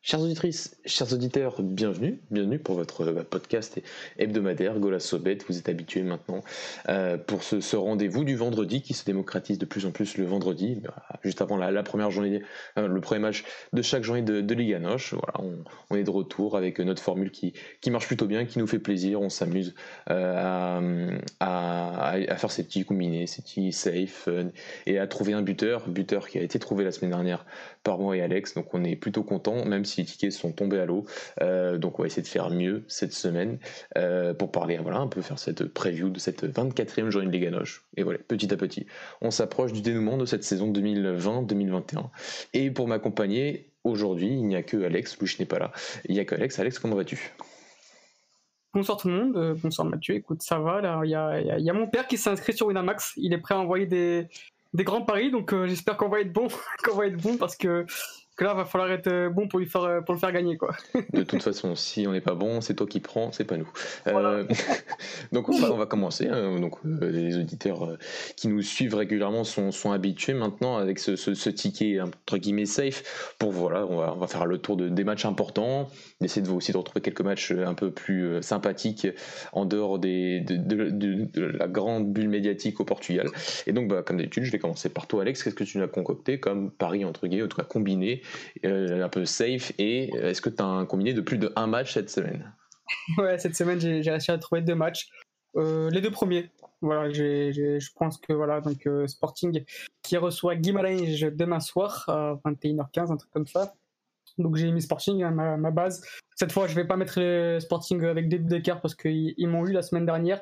Chères auditrices, chers auditeurs, bienvenue, bienvenue pour votre euh, podcast hebdomadaire Gola Sobet. Vous êtes habitués maintenant euh, pour ce, rendez-vous du vendredi qui se démocratise de plus en plus le vendredi, bah, juste avant la, première journée, euh, le premier match de chaque journée de, Liga Noche. Voilà, on, est de retour avec notre formule qui, qui marche plutôt bien, qui nous fait plaisir. On s'amuse à, faire ces petits combinés, ces petits safe et à trouver un buteur, buteur qui a été trouvé la semaine dernière par moi et Alex. Donc on est plutôt content, même les tickets sont tombés à l'eau. Euh, donc on va essayer de faire mieux cette semaine euh, pour parler, voilà, un peu faire cette preview de cette 24e journée de Liga Noche. Et voilà, petit à petit, on s'approche du dénouement de cette saison 2020-2021. Et pour m'accompagner, aujourd'hui, il n'y a que Alex, Louis n'est pas là. Il n'y a que Alex. Alex, comment vas-tu? Bonsoir tout le monde, euh, bonsoir Mathieu, écoute ça va, il y a, mon père qui s'est inscrit sur Winamax, il est prêt à envoyer des, des grands paris, donc j'espère qu'on va être bon, qu'on va être bon parce que que là, va falloir être euh, bon pour, lui faire, euh, pour le faire gagner. Quoi. De toute façon, si on n'est pas bon, c'est toi qui prends, c'est pas nous. Euh, donc on va, on va commencer. Hein. donc les auditeurs qui nous suivent régulièrement sont, sont habitués maintenant avec ce, ce, ticket entre guillemets safe pour voilà, on va, on va faire le tour de, des matchs importants, essayer de vous aussi de retrouver quelques matchs un peu plus sympathiques en dehors des, de, de, la grande bulle médiatique au Portugal. Et donc, bah, comme d'habitude, je vais commencer par toi, Alex. Qu'est-ce que tu nous as concocté comme pari entre guillemets, en tout cas combiné euh, un peu safe. Et euh, est-ce que tu as un combiné de plus de un match cette semaine? Ouais, cette semaine, j'ai réussi à trouver deux matchs. Euh, les deux premiers. Voilà, je pense que voilà, donc Sporting qui reçoit Guimarães demain soir à 21h15, un truc comme ça. Donc j'ai mis Sporting, hein, ma, base. Cette fois, je vais pas mettre les Sporting avec des d'écart parce qu'ils m'ont eu la semaine dernière.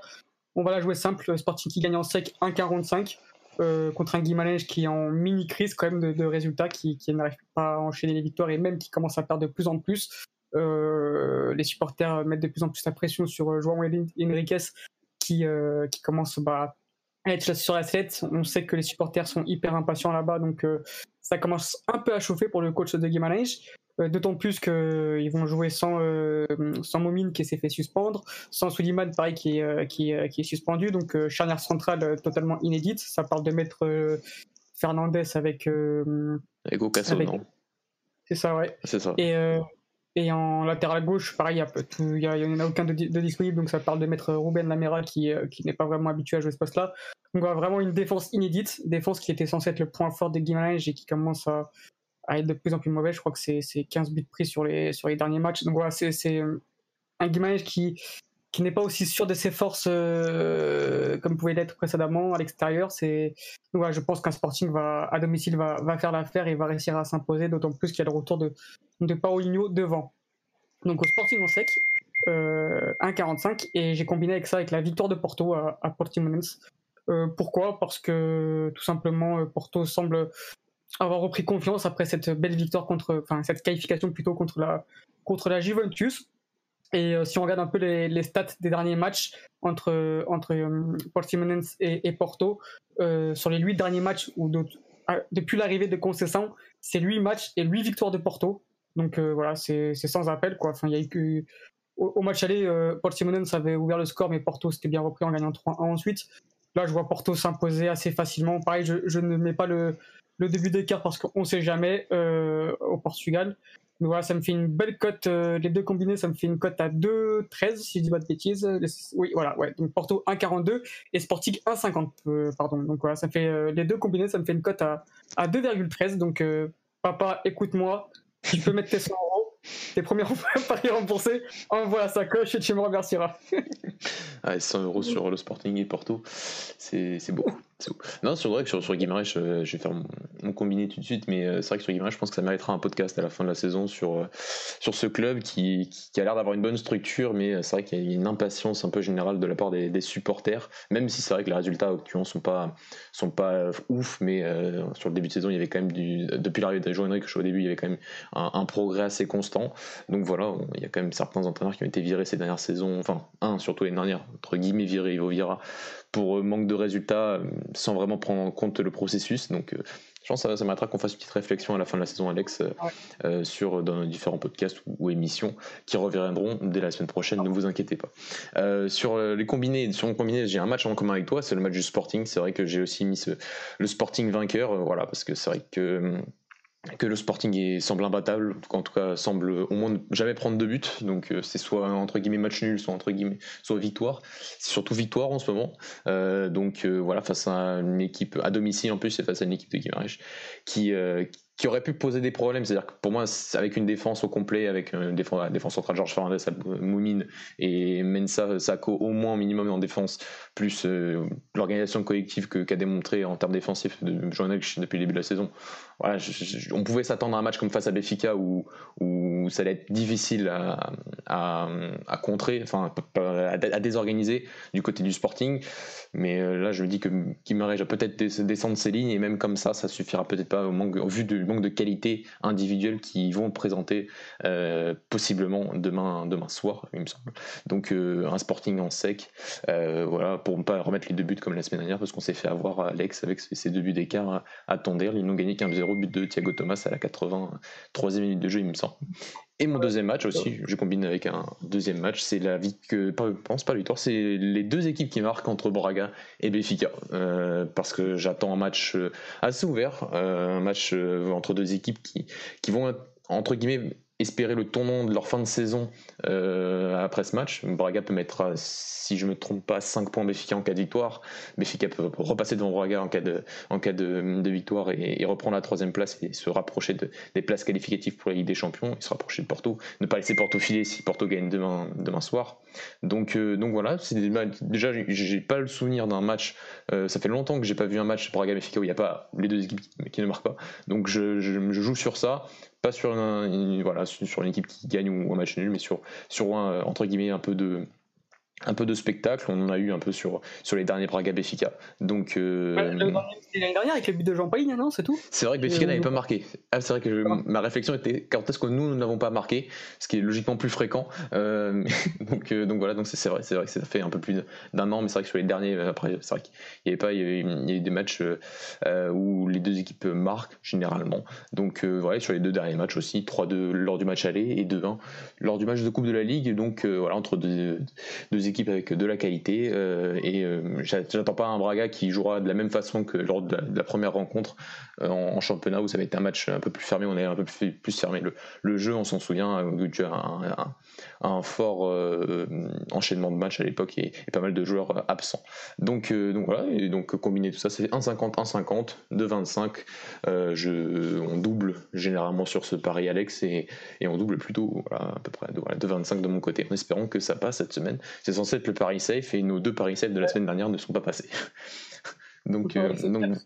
On va la jouer simple. Sporting qui gagne en sec 1,45. Euh, contre un Guimarães qui est en mini crise quand même de, résultats, qui, n'arrive pas à enchaîner les victoires et même qui commence à perdre de plus en plus. Euh, les supporters mettent de plus en plus la pression sur euh, João Henriquez qui, qui commence bah, sur la. On sait que les supporters sont hyper impatients là-bas, donc ça commence un peu à chauffer pour le coach de Guimarães. Euh, d'autant plus qu'ils vont jouer sans, euh, sans Momine qui s'est fait suspendre, sans Suliman, pareil, qui est, euh, qui, qui est suspendu. Donc, charnière centrale totalement inédite. Ça parle de mettre Fernandez avec. avec Ocasso, non? C'est ça, ouais. C'est ça. Et, et en latéral gauche, pareil, il n'y en a aucun de, disponible. Donc, ça parle de mettre Ruben Lamera qui, qui n'est pas vraiment habitué à jouer ce poste-là. Donc, vraiment une défense inédite. Défense qui était censée être le point fort des Guimarães et qui commence à à être de plus en plus mauvais. Je crois que c'est 15 buts pris sur les, sur les derniers matchs. Donc voilà, c'est un Guimarães qui, qui n'est pas aussi sûr de ses forces euh, comme pouvait l'être précédemment à l'extérieur. C'est voilà, je pense qu'un Sporting va à domicile va, faire l'affaire et va réussir à s'imposer, d'autant plus qu'il y a le retour de, de Paulinho devant. Donc au Sporting en sec, euh, 1,45 et j'ai combiné avec ça avec la victoire de Porto à, à Portimonense. Euh, pourquoi? Parce que tout simplement euh, Porto semble avoir repris confiance après cette belle victoire contre, enfin cette qualification plutôt contre la contre la Juventus. Et euh, si on regarde un peu les, stats des derniers matchs entre entre euh, Portimonense et, Porto, euh, sur les huit derniers matchs ah, depuis l'arrivée de Conceição, c'est huit matchs et huit victoires de Porto. Donc voilà, c'est sans appel quoi. Enfin, y a que au, match aller, Portimonense avait ouvert le score, mais Porto s'était bien repris en gagnant 3-1 ensuite. Là, je vois Porto s'imposer assez facilement. Pareil, je, ne mets pas le, le début d'écart parce qu'on ne sait jamais au Portugal. Mais voilà, ça me fait une belle cote. Euh, les deux combinés, ça me fait une cote à 2,13 si je dis pas de bêtises. Oui, voilà, ouais. Donc Porto 1,42 et Sporting 1,50. Euh, pardon. Donc voilà, ça fait les deux combinés, ça me fait une cote à, à 2,13. Donc papa, écoute-moi, tu peux mettre tes 100 euros. Tes premiers paris remboursés, envoie à sa coche et tu me remercieras. 100 euros sur le Sporting et Porto, c'est beaucoup. Non, c'est vrai que sur, sur Guimarães, je, vais faire mon, combiné tout de suite, mais euh, c'est vrai que sur Guimarães, je pense que ça méritera un podcast à la fin de la saison sur, euh, sur ce club qui, qui, a l'air d'avoir une bonne structure, mais euh, c'est vrai qu'il y a une impatience un peu générale de la part des, supporters, même si c'est vrai que les résultats actuellement sont pas, sont pas ouf, mais sur le début de saison, il y avait quand même du. Depuis l'arrivée de Joe Henrique, au début, il y avait quand même un, progrès assez constant. Donc voilà, il y a quand même certains entraîneurs qui ont été virés ces dernières saisons, enfin, un surtout les dernières, entre guillemets virés, Ivo Vira, pour manque de résultats sans vraiment prendre en compte le processus. Donc, euh, je pense que ça, ça m'attendra qu'on fasse une petite réflexion à la fin de la saison, Alex, euh, euh, sur dans nos différents podcasts ou, émissions qui reviendront dès la semaine prochaine. Ne vous inquiétez pas. sur les combinés, sur mon combiné, j'ai un match en commun avec toi, c'est le match du Sporting. C'est vrai que j'ai aussi mis le Sporting vainqueur, voilà, parce que c'est vrai que que le Sporting semble imbattable, en tout cas semble au moins jamais prendre de but, donc euh, c'est soit entre guillemets match nul, soit entre guillemets soit victoire, c'est surtout victoire en ce moment, euh, donc euh, voilà face à une équipe à domicile en plus, c'est face à une équipe de Guimarães qui, qui aurait pu poser des problèmes. C'est-à-dire que pour moi, avec une défense au complet, avec une défense, défense centrale Georges Fernandez, Moumine et Mensa Sako au moins minimum en défense, plus euh, l'organisation collective qu'a démontré en termes défensifs de depuis le début de la saison. On pouvait s'attendre à un match comme face à Béfica où, ça allait être difficile à, contrer, enfin à, désorganiser du côté du Sporting. Mais euh, là, je me dis que Guimarães va peut-être descendre ses lignes et même comme ça, ça suffira peut-être pas au, vu du de qualité individuelle qui vont présenter euh, possiblement demain, soir, il me semble. Donc euh, un Sporting en sec, voilà, pour ne pas remettre les deux buts comme la semaine dernière, parce qu'on s'est fait avoir Alex avec ses deux buts d'écart à Tonder. Ils n'ont gagné qu'un 0 but de Thiago Thomas à la 83e minute de jeu, il me semble. Et mon deuxième match aussi, je combine avec un deuxième match, c'est la vie que, je pense pas victoire, c'est les deux équipes qui marquent entre Braga et Benfica, euh, parce que j'attends un match euh, assez ouvert, euh, un match entre deux équipes qui, qui vont entre guillemets espérer le tournant de leur fin de saison euh, après ce match. Braga peut mettre, si je ne me trompe pas, 5 points Béfica en cas de victoire. Béfica peut repasser devant Braga en cas de, en cas de, victoire et, reprendre la troisième place et se rapprocher des places qualificatives pour la Ligue des Champions et se rapprocher de Porto. Ne pas laisser Porto filer si Porto gagne demain, demain soir. Donc, euh, donc voilà, c'est déjà, j'ai pas le souvenir d'un match. Euh, ça fait longtemps que j'ai pas vu un match Braga-Béfica où il n'y a pas les deux équipes qui ne marquent pas. Donc je, je joue sur ça pas sur, une, une équipe qui gagne ou un match nul, mais sur, sur un, entre guillemets, un peu de, un peu de spectacle. On en a eu un peu sur, sur les derniers Braga Béfica. Donc, euh... l'année dernière avec le but de Jean Pauline, non C'est tout? C'est vrai que Béfica n'avait pas marqué. Ah, c'est vrai que ma réflexion était quand est-ce que nous, nous n'avons pas marqué, ce qui est logiquement plus fréquent. Euh, donc, euh, donc voilà, donc c'est vrai, c'est vrai que ça fait un peu plus d'un an, mais c'est vrai que sur les derniers, euh, après, c'est vrai qu'il n'y avait pas, il y, avait, il y a eu des matchs où les deux équipes marquent généralement. Donc voilà, sur les deux derniers matchs aussi, 3-2 lors du match aller et 2-1 lors du match de Coupe de la Ligue. Donc voilà, entre deux, deux équipes avec de la qualité. Euh, et euh, j'attends pas un Braga qui jouera de la même façon que lors de la, première rencontre euh, en, championnat où ça va être un match un peu plus fermé. On est un peu plus, fermé. Le, jeu, on s'en souvient, un, fort enchaînement de matchs à l'époque et, pas mal de joueurs absents. Donc, donc voilà, et donc combiner tout ça, c'est 1,50, 1,50, 2,25. je, on double généralement sur ce pari Alex et, et on double plutôt voilà, à peu près 2,25 de mon côté en espérant que ça passe cette semaine. C'est censé être le Paris Safe et nos deux Paris Safe de la semaine dernière ne sont pas passés. donc, euh, donc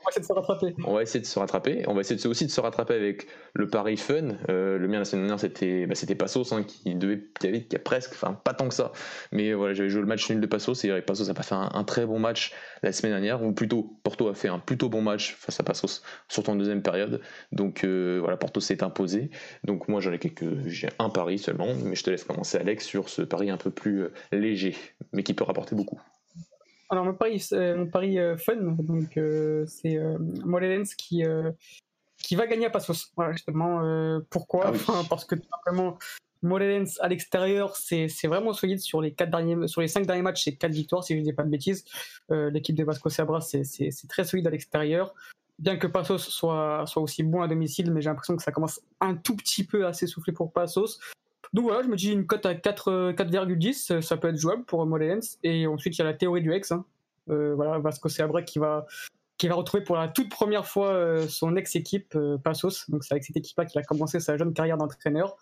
on va essayer de se rattraper. On va essayer de se rattraper. On va essayer aussi de se rattraper avec le pari fun. Euh, le mien la semaine dernière, c'était bah, Passos hein, qui devait qui avait a presque, enfin pas tant que ça, mais voilà, j'avais joué le match nul de Passos et Passos n'a pas fait un, très bon match la semaine dernière, ou plutôt Porto a fait un plutôt bon match face à Passos, surtout en deuxième période. Donc euh, voilà, Porto s'est imposé. Donc moi j'en ai quelques, j'ai un pari seulement, mais je te laisse commencer Alex sur ce pari un peu plus euh, léger, mais qui peut rapporter beaucoup. Alors mon pari, mon pari euh, fun, donc euh, c'est euh, Molelens qui qui va gagner à Passos. Voilà justement pourquoi? Ah Parce que simplement Molelens à l'extérieur, c'est vraiment solide sur les quatre derniers, sur les cinq derniers matchs, c'est quatre victoires si je ne dis pas de bêtises. L'équipe de Vasco Sabra, c'est très solide à l'extérieur. Bien que Passos soit, soit aussi bon à domicile, mais j'ai l'impression que ça commence un tout petit peu à s'essouffler pour Passos. Donc voilà, je me dis une cote à 4,10, euh, ça peut être jouable pour Mollens. Et ensuite, il y a la théorie du ex. Hein. Euh, voilà, Vasco Seabra qui va, qui va retrouver pour la toute première fois euh, son ex-équipe, Passos. Donc c'est avec cette équipe-là qu'il a commencé sa jeune carrière d'entraîneur.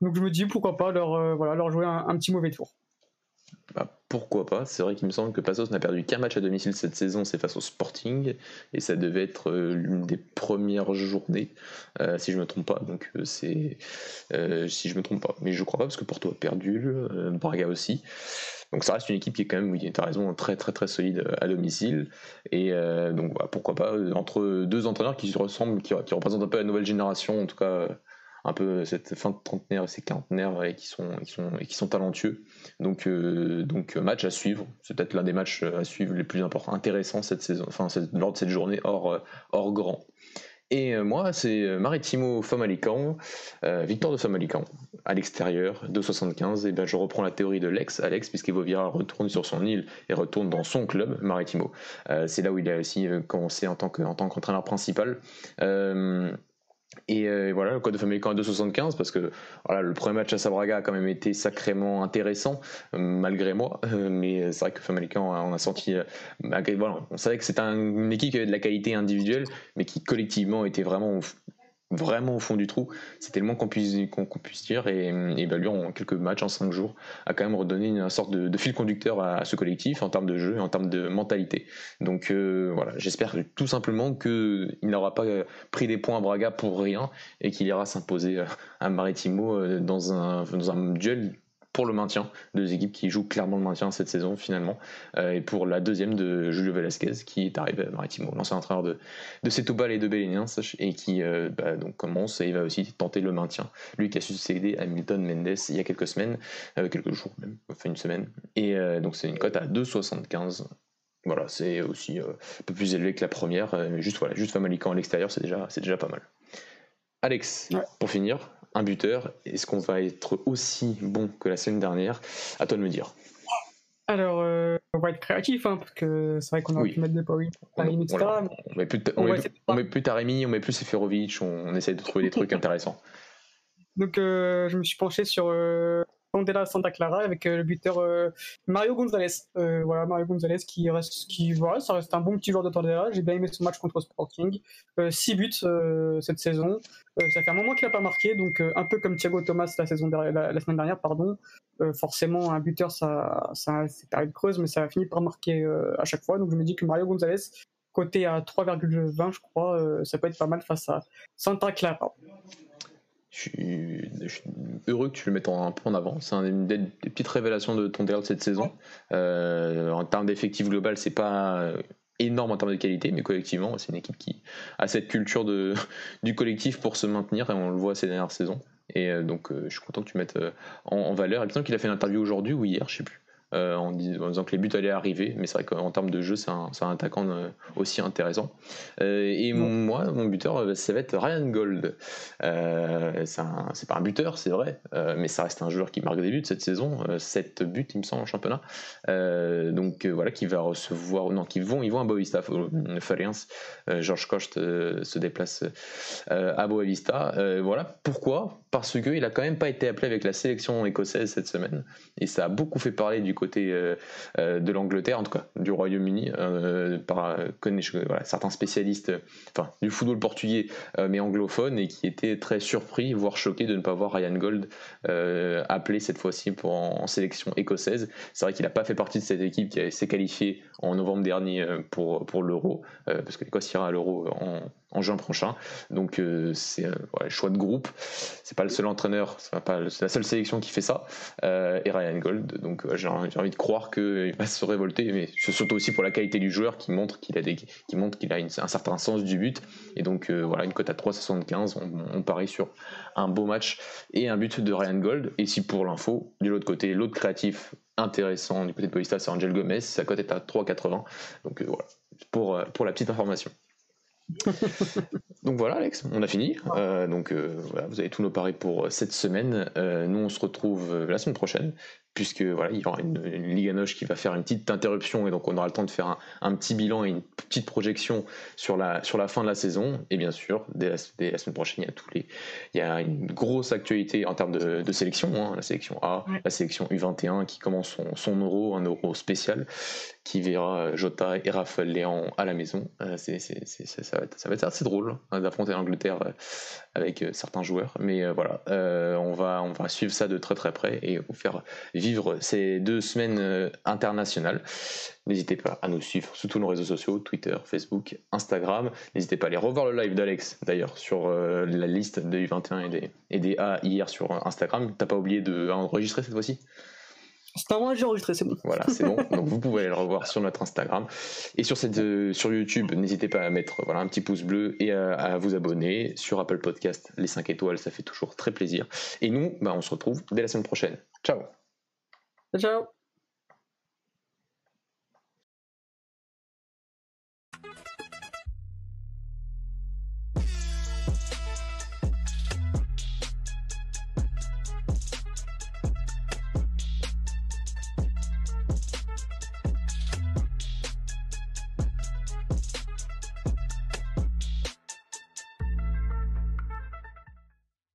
Donc je me dis pourquoi pas leur, voilà, leur jouer un petit mauvais tour. Bah, pourquoi pas C'est vrai qu'il me semble que Passos n'a perdu qu'un match à domicile cette saison, c'est face au Sporting, et ça devait être euh, l'une des premières journées, euh, si je me trompe pas. Donc euh, c'est si je me trompe pas, mais je crois pas parce que Porto a perdu, Braga aussi. Donc ça reste une équipe qui est quand même, oui, tu as raison, très très très solide à domicile. Et donc pourquoi pas entre deux entraîneurs qui se ressemblent, qui représentent un peu la nouvelle génération, en tout cas un peu cette fin de trentenaire et ces quarantenaires et qui sont, qui sont, et qui sont talentueux. Donc, euh, donc match à suivre. C'est peut-être l'un des matchs à suivre les plus importants, intéressants cette saison, enfin lors de cette journée hors, hors grand. Et euh, moi, c'est Maritimo Famalicão, euh, victoire de Famalicão à l'extérieur, 2,75. Et bien, je reprends la théorie de Lex, Alex, puisqu'Evovira retourne sur son île et retourne dans son club, Maritimo. c'est là où il a aussi commencé en tant qu'entraîneur principal. Et euh, voilà, le code de Famalicão à 2,75 parce que le premier match à Sabraga a quand même été sacrément intéressant, euh, malgré moi. Euh, mais c'est vrai que Famalicão, on a senti. voilà, on savait que c'était une équipe qui avait de la qualité individuelle, mais qui collectivement était vraiment vraiment au fond du trou. C'était le moins qu'on puisse, dire. Et, bah, lui, en quelques matchs, en cinq jours, a quand même redonné une sorte de, fil conducteur à, ce collectif en termes de jeu et en termes de mentalité. Donc euh, voilà, j'espère tout simplement qu'il n'aura pas pris des points à Braga pour rien et qu'il ira s'imposer à Maritimo euh, dans un, dans un duel pour le maintien, deux équipes qui jouent clairement le maintien cette saison finalement, euh, et pour la deuxième de Julio Velasquez qui est arrivé à Maritimo, l'ancien entraîneur de, de et de Bélénien, et qui euh, bah, donc commence et il va aussi tenter le maintien. Lui qui a succédé à Milton Mendes il y a quelques semaines, euh, quelques jours même, enfin une semaine, et donc c'est une cote à 2,75. Voilà, c'est aussi un peu plus élevé que la première, mais juste voilà, juste Famalican à l'extérieur, c'est déjà, c'est déjà pas mal. Alex, pour finir, un buteur. Est-ce qu'on va être aussi bon que la semaine dernière? À toi de me dire. Alors, euh, on va être créatif, hein, parce que c'est vrai qu'on aurait pu mettre des power Taremi, etc. On, met plus, on, met, plus Taremi, on met plus Seferovic, on, essaie de trouver des trucs intéressants. Donc, euh, je me suis penché sur euh, Candela Santa Clara avec euh, le buteur euh, Mario Gonzalez. Euh, voilà, Mario Gonzalez qui reste, qui, voilà, ça reste un bon petit joueur de Tondela. J'ai bien aimé ce match contre Sporting. 6 buts cette saison. ça fait un moment qu'il n'a pas marqué, donc un peu comme Thiago Thomas la, saison semaine dernière, pardon. forcément, un buteur, ça, ça c'est période creuse, mais ça a fini par marquer à chaque fois. Donc je me dis que Mario Gonzalez, côté à 3,20, je crois, ça peut être pas mal face à Santa Clara. Je suis, heureux que tu le mettes un peu en avant. C'est une des, petites révélations de ton de cette saison. Euh, en termes d'effectif global, c'est pas énorme en termes de qualité, mais collectivement, c'est une équipe qui a cette culture du collectif pour se maintenir, et on le voit ces dernières saisons. Et euh, donc, euh, je suis content que tu mettes en, en valeur. Me semble qu'il a fait une interview aujourd'hui ou hier, je sais plus. Euh, en, disant que les buts allaient arriver. Mais c'est vrai qu'en termes de jeu, c'est un, un, attaquant euh, aussi intéressant. Euh, et moi, mon buteur, ça va être Ryan Gold. c'est pas un buteur, c'est vrai, mais ça reste un joueur qui marque des buts cette saison. 7 buts, il me semble, en championnat. donc voilà, qui va recevoir. Non, qui vont, ils vont à Boavista, Fariens. Georges Coste se déplace à Boavista. voilà. Pourquoi? Parce qu'il a quand même pas été appelé avec la sélection écossaise cette semaine. Et ça a beaucoup fait parler du côté euh, euh, de l'Angleterre, en tout cas du Royaume-Uni, euh, par certains spécialistes enfin, du football portugais, mais anglophone, et qui étaient très surpris, voire choqués de ne pas voir Ryan Gold appelé cette fois-ci en, sélection écossaise. C'est vrai qu'il n'a pas fait partie de cette équipe qui s'est qualifiée en novembre dernier pour, pour l'Euro, parce que l'Écosse ira à l'Euro en en juin prochain. Donc euh, c'est euh, ouais, choix de groupe. C'est pas le seul entraîneur, c'est pas la seule sélection qui fait ça. Euh, et Ryan Gold. Donc j'ai envie de croire qu'il va se révolter, mais surtout aussi pour la qualité du joueur qui montre qu'il a des, qui montre qu'il a un certain sens du but. Et donc voilà une cote à 3,75. On, on parie sur un beau match et un but de Ryan Gold. Et si pour l'info, de l'autre côté, l'autre créatif intéressant du côté de Paulista, c'est Angel Gomez. Sa cote est à 3,80. Donc voilà, pour, pour la petite information. donc voilà Alex, on a fini. Euh, donc euh, vous avez tous nos paris pour cette semaine. Euh, nous on se retrouve la semaine prochaine puisque voilà, il y aura une, Ligue à Noche qui va faire une petite interruption et donc on aura le temps de faire un, petit bilan et une petite projection sur la, sur la fin de la saison. Et bien sûr, dès la, semaine prochaine, il y, a tous les, il y a une grosse actualité en termes de, sélection, hein, la sélection A, la sélection U21 qui commence son, son, euro, un euro spécial qui verra Jota et Raphaël Léon à la maison. Euh, c'est, ça, va être, ça va être assez drôle hein, d'affronter l'Angleterre euh, avec euh, certains joueurs. Mais voilà, on, va, on va suivre ça de très très près et vous faire vivre ces deux semaines internationales. N'hésitez pas à nous suivre sur tous nos réseaux sociaux, Twitter, Facebook, Instagram. N'hésitez pas à aller revoir le live d'Alex, d'ailleurs, sur la liste des U21 et des, et des A hier sur Instagram. T'as pas oublié d'enregistrer cette fois-ci? C'est un moment j'ai enregistré, c'est bon. Voilà, c'est bon. Donc vous pouvez aller le revoir sur notre Instagram. Et sur, cette, euh, sur YouTube, n'hésitez pas à mettre voilà, un petit pouce bleu et à, vous abonner. Sur Apple Podcast, les 5 étoiles, ça fait toujours très plaisir. Et nous, bah, on se retrouve dès la semaine prochaine. Ciao